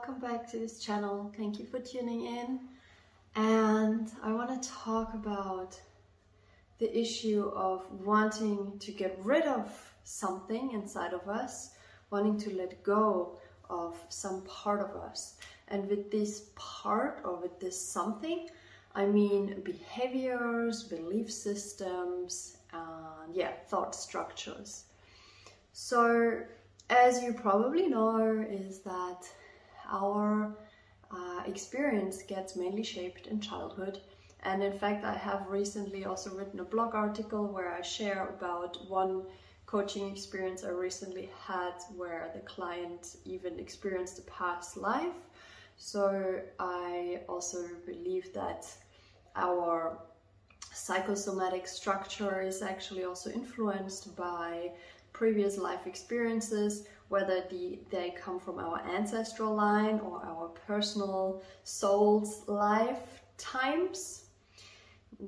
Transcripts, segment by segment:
welcome back to this channel. Thank you for tuning in. And I want to talk about the issue of wanting to get rid of something inside of us, wanting to let go of some part of us. And with this part or with this something, I mean behaviors, belief systems, and yeah, thought structures. So as you probably know, is that our uh, experience gets mainly shaped in childhood. And in fact, I have recently also written a blog article where I share about one coaching experience I recently had where the client even experienced a past life. So I also believe that our psychosomatic structure is actually also influenced by previous life experiences, whether the, they come from our ancestral line or our personal soul's lifetimes.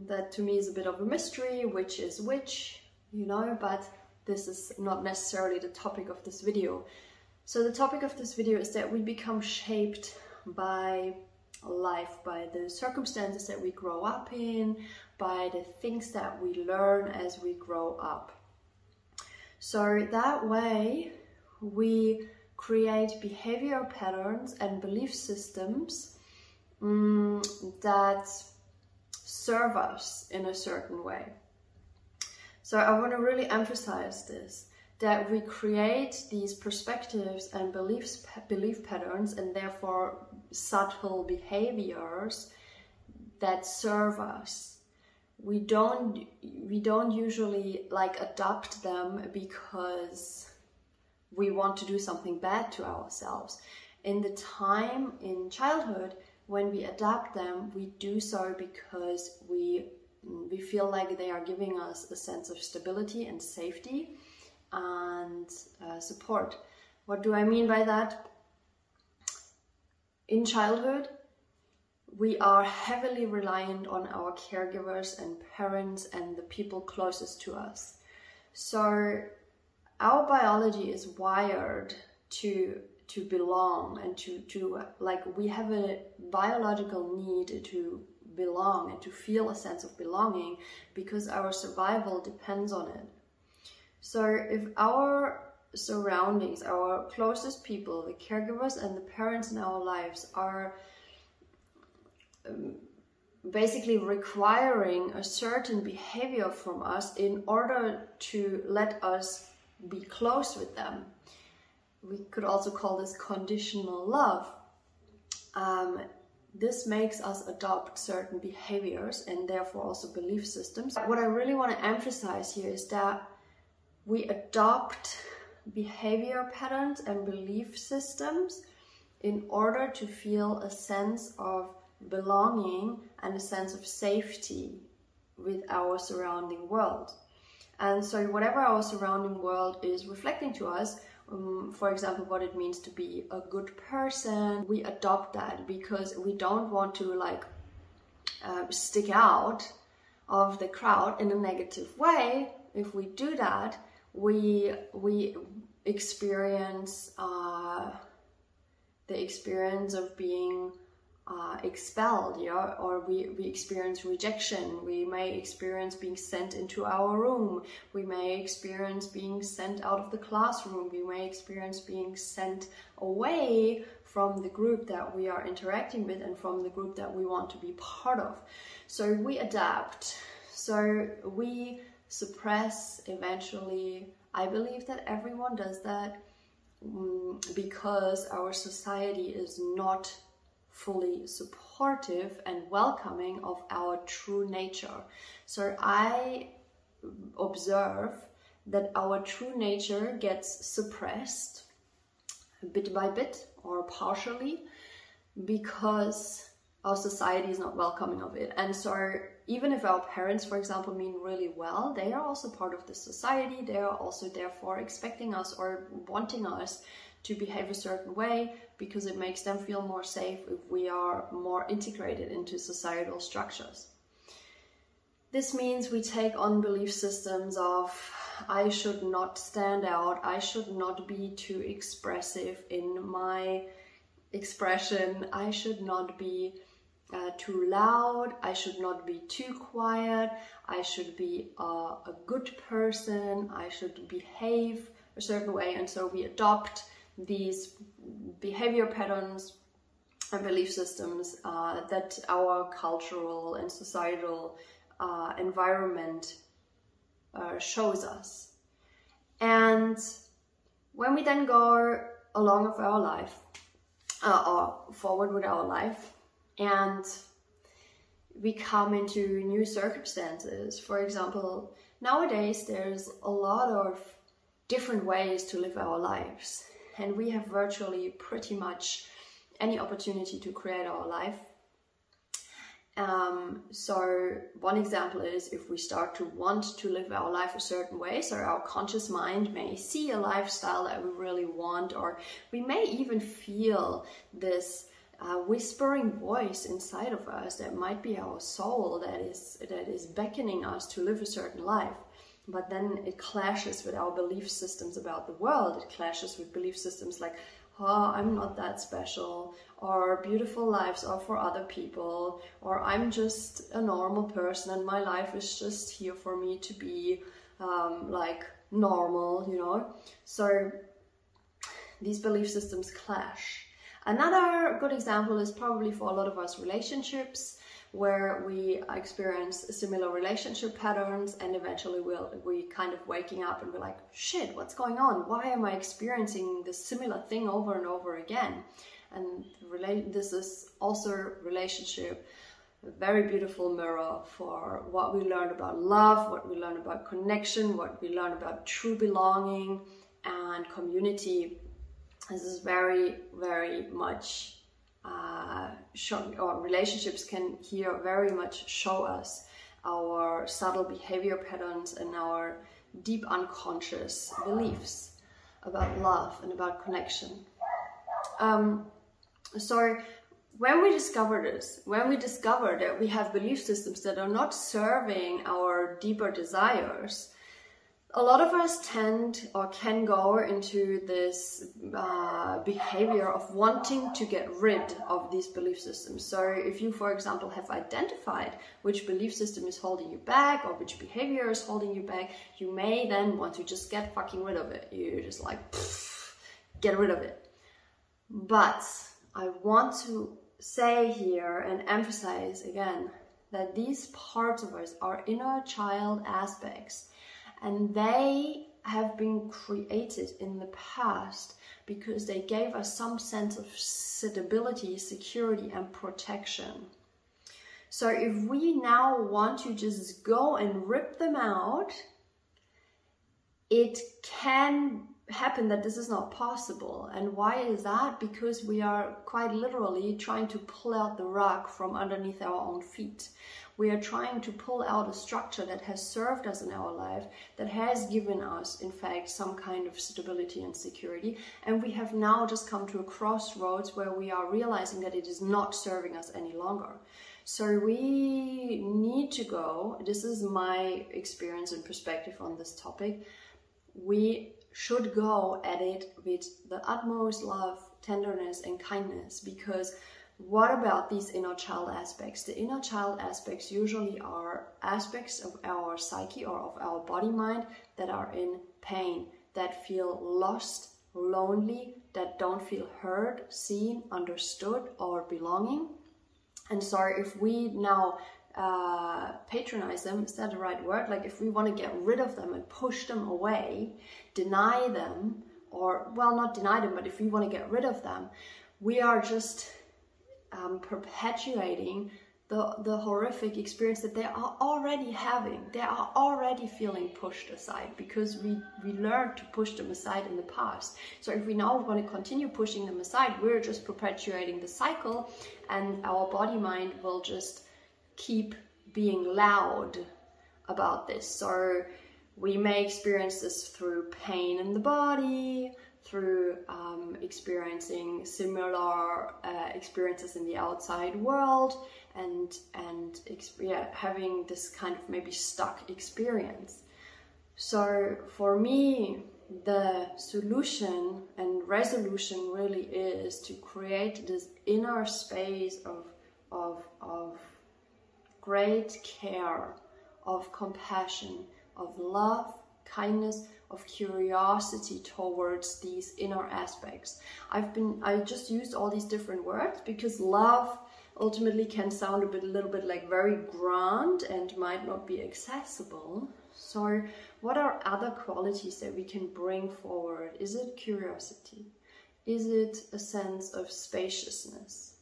That to me is a bit of a mystery, which is which, you know, but this is not necessarily the topic of this video. So the topic of this video is that we become shaped by life, by the circumstances that we grow up in, by the things that we learn as we grow up. So that way we create behavior patterns and belief systems um, that serve us in a certain way. So I want to really emphasize this that we create these perspectives and beliefs belief patterns and therefore subtle behaviors that serve us we don't we don't usually like adopt them because we want to do something bad to ourselves. In the time in childhood when we adapt them we do so because we we feel like they are giving us a sense of stability and safety and uh, support. What do i mean by that? In childhood we are heavily reliant on our caregivers and parents and the people closest to us. So our biology is wired to to belong and to to like we have a biological need to belong and to feel a sense of belonging because our survival depends on it. So if our surroundings, our closest people, the caregivers and the parents in our lives are um, basically requiring a certain behavior from us in order to let us be close with them. We could also call this conditional love. Um, this makes us adopt certain behaviors and therefore also belief systems. What I really want to emphasize here is that we adopt behavior patterns and belief systems in order to feel a sense of belonging and a sense of safety with our surrounding world. And so, whatever our surrounding world is reflecting to us, um, for example, what it means to be a good person, we adopt that because we don't want to like uh, stick out of the crowd in a negative way. If we do that, we we experience uh, the experience of being uh, expelled, yeah, or we, we experience rejection. We may experience being sent into our room. We may experience being sent out of the classroom. We may experience being sent away from the group that we are interacting with and from the group that we want to be part of. So we adapt. So we suppress eventually. I believe that everyone does that um, because our society is not fully supportive and welcoming of our true nature. So I observe that our true nature gets suppressed bit by bit or partially because our society is not welcoming of it. And so even if our parents, for example, mean really well, they are also part of the society. They are also therefore expecting us or wanting us to behave a certain way because it makes them feel more safe if we are more integrated into societal structures. This means we take on belief systems of I should not stand out, I should not be too expressive in my expression. I should not be uh, too loud, I should not be too quiet, I should be a, a good person, I should behave a certain way, and so we adopt these behavior patterns and belief systems uh, that our cultural and societal uh, environment uh, shows us. And when we then go along with our life, uh, or forward with our life, and we come into new circumstances. For example, nowadays there's a lot of different ways to live our lives, and we have virtually pretty much any opportunity to create our life. Um, so one example is if we start to want to live our life a certain way, so our conscious mind may see a lifestyle that we really want, or we may even feel this uh, whispering voice inside of us that might be our soul that is that is beckoning us to live a certain life but then it clashes with our belief systems about the world. It clashes with belief systems like oh i'm not that special or beautiful lives are for other people or i'm just a normal person and my life is just here for me to be um, like normal you know? So these belief systems clash. Another good example is probably for a lot of us relationships where we experience similar relationship patterns and eventually we'll we kind of waking up and we're like shit what's going on? Why am i experiencing this similar thing over and over again? And relate this is also relationship a very beautiful mirror for what we learn about love what we learn about connection what we learn about true belonging and community. This is very, very much uh, show, or relationships can here very much show us our subtle behavior patterns and our deep unconscious beliefs about love and about connection. Um, so when we discover this, when we discover that we have belief systems that are not serving our deeper desires, a lot of us tend or can go into this uh, behavior of wanting to get rid of these belief systems. So, if you, for example, have identified which belief system is holding you back or which behavior is holding you back, you may then want to just get fucking rid of it. You just like, get rid of it. But I want to say here and emphasize again that these parts of us are inner child aspects and they have been created in the past because they gave us some sense of stability, security, and protection. So if we now want to just go and rip them out, it can happen that this is not possible. And why is that? Because we are quite literally trying to pull out the rug from underneath our own feet. We are trying to pull out a structure that has served us in our life, that has given us, in fact, some kind of stability and security. And we have now just come to a crossroads where we are realizing that it is not serving us any longer. So we need to go, this is my experience and perspective on this topic. We should go at it with the utmost love, tenderness, and kindness because what about these inner child aspects? The inner child aspects usually are aspects of our psyche or of our body mind that are in pain, that feel lost, lonely, that don't feel heard, seen, understood, or belonging. And so, if we now uh, patronize them, is that the right word? Like, if we want to get rid of them and push them away, deny them, or well, not deny them, but if we want to get rid of them, we are just um, perpetuating the, the horrific experience that they are already having. They are already feeling pushed aside because we, we learned to push them aside in the past. So if we now want to continue pushing them aside, we're just perpetuating the cycle and our body mind will just keep being loud about this. So we may experience this through pain in the body, through um, experiencing similar uh, experiences in the outside world and and yeah, having this kind of maybe stuck experience. So for me, the solution and resolution really is to create this inner space of, of, of great care, of compassion, of love, kindness, of curiosity towards these inner aspects. I've been I just used all these different words because love ultimately can sound a bit a little bit like very grand and might not be accessible. So what are other qualities that we can bring forward? Is it curiosity? Is it a sense of spaciousness?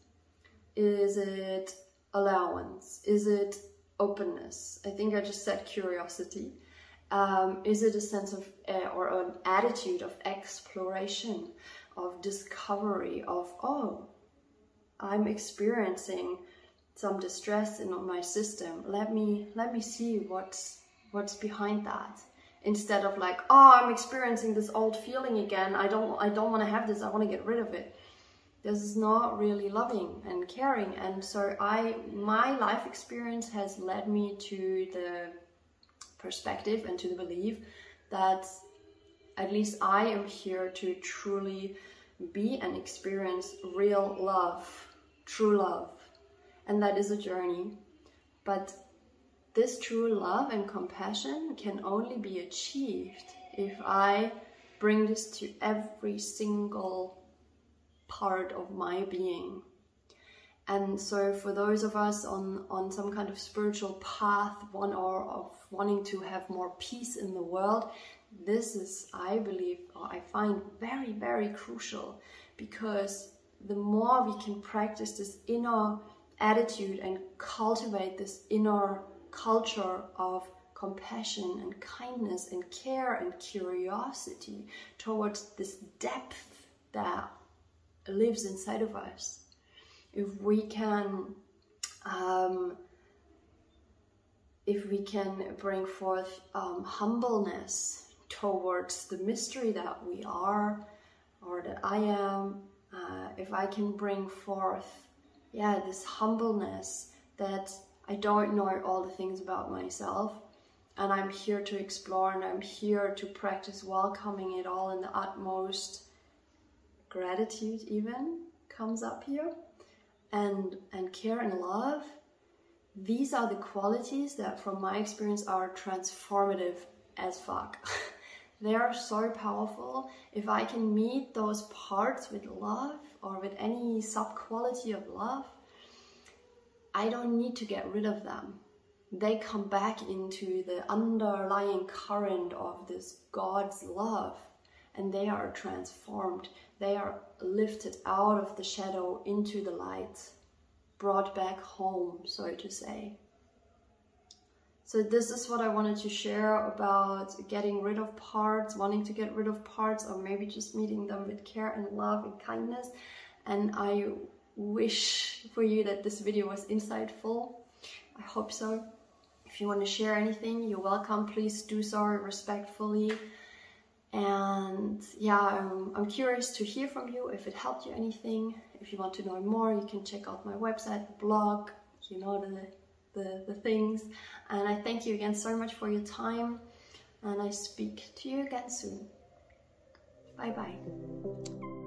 Is it allowance? Is it openness? I think I just said curiosity. Um, is it a sense of uh, or an attitude of exploration, of discovery, of oh, I'm experiencing some distress in my system. Let me let me see what's what's behind that. Instead of like, oh, I'm experiencing this old feeling again. I don't I don't want to have this. I want to get rid of it. This is not really loving and caring. And so I my life experience has led me to the perspective and to the belief that at least I am here to truly be and experience real love, true love. And that is a journey. But this true love and compassion can only be achieved if I bring this to every single part of my being. And so for those of us on, on some kind of spiritual path, one or of wanting to have more peace in the world, this is, I believe, or I find very, very crucial because the more we can practice this inner attitude and cultivate this inner culture of compassion and kindness and care and curiosity towards this depth that lives inside of us, if we can um, if we can bring forth um, humbleness towards the mystery that we are or that I am, uh, if I can bring forth, yeah, this humbleness that I don't know all the things about myself and I'm here to explore and I'm here to practice welcoming it all in the utmost gratitude even comes up here. And and care and love these are the qualities that from my experience are transformative as fuck. They are so powerful. If i can meet those parts with love or with any sub quality of love i don't need to get rid of them. They come back into the underlying current of this god's love and they are transformed they are lifted out of the shadow into the light, brought back home, so to say. So this is what I wanted to share about getting rid of parts, wanting to get rid of parts, or maybe just meeting them with care and love and kindness. And I wish for you that this video was insightful. I hope so. If you want to share anything, you're welcome. Please do so respectfully. And yeah, I'm, I'm curious to hear from you if it helped you anything. If you want to know more, you can check out my website, blog, you know the, the, the things. And I thank you again so much for your time. And I speak to you again soon. Bye bye.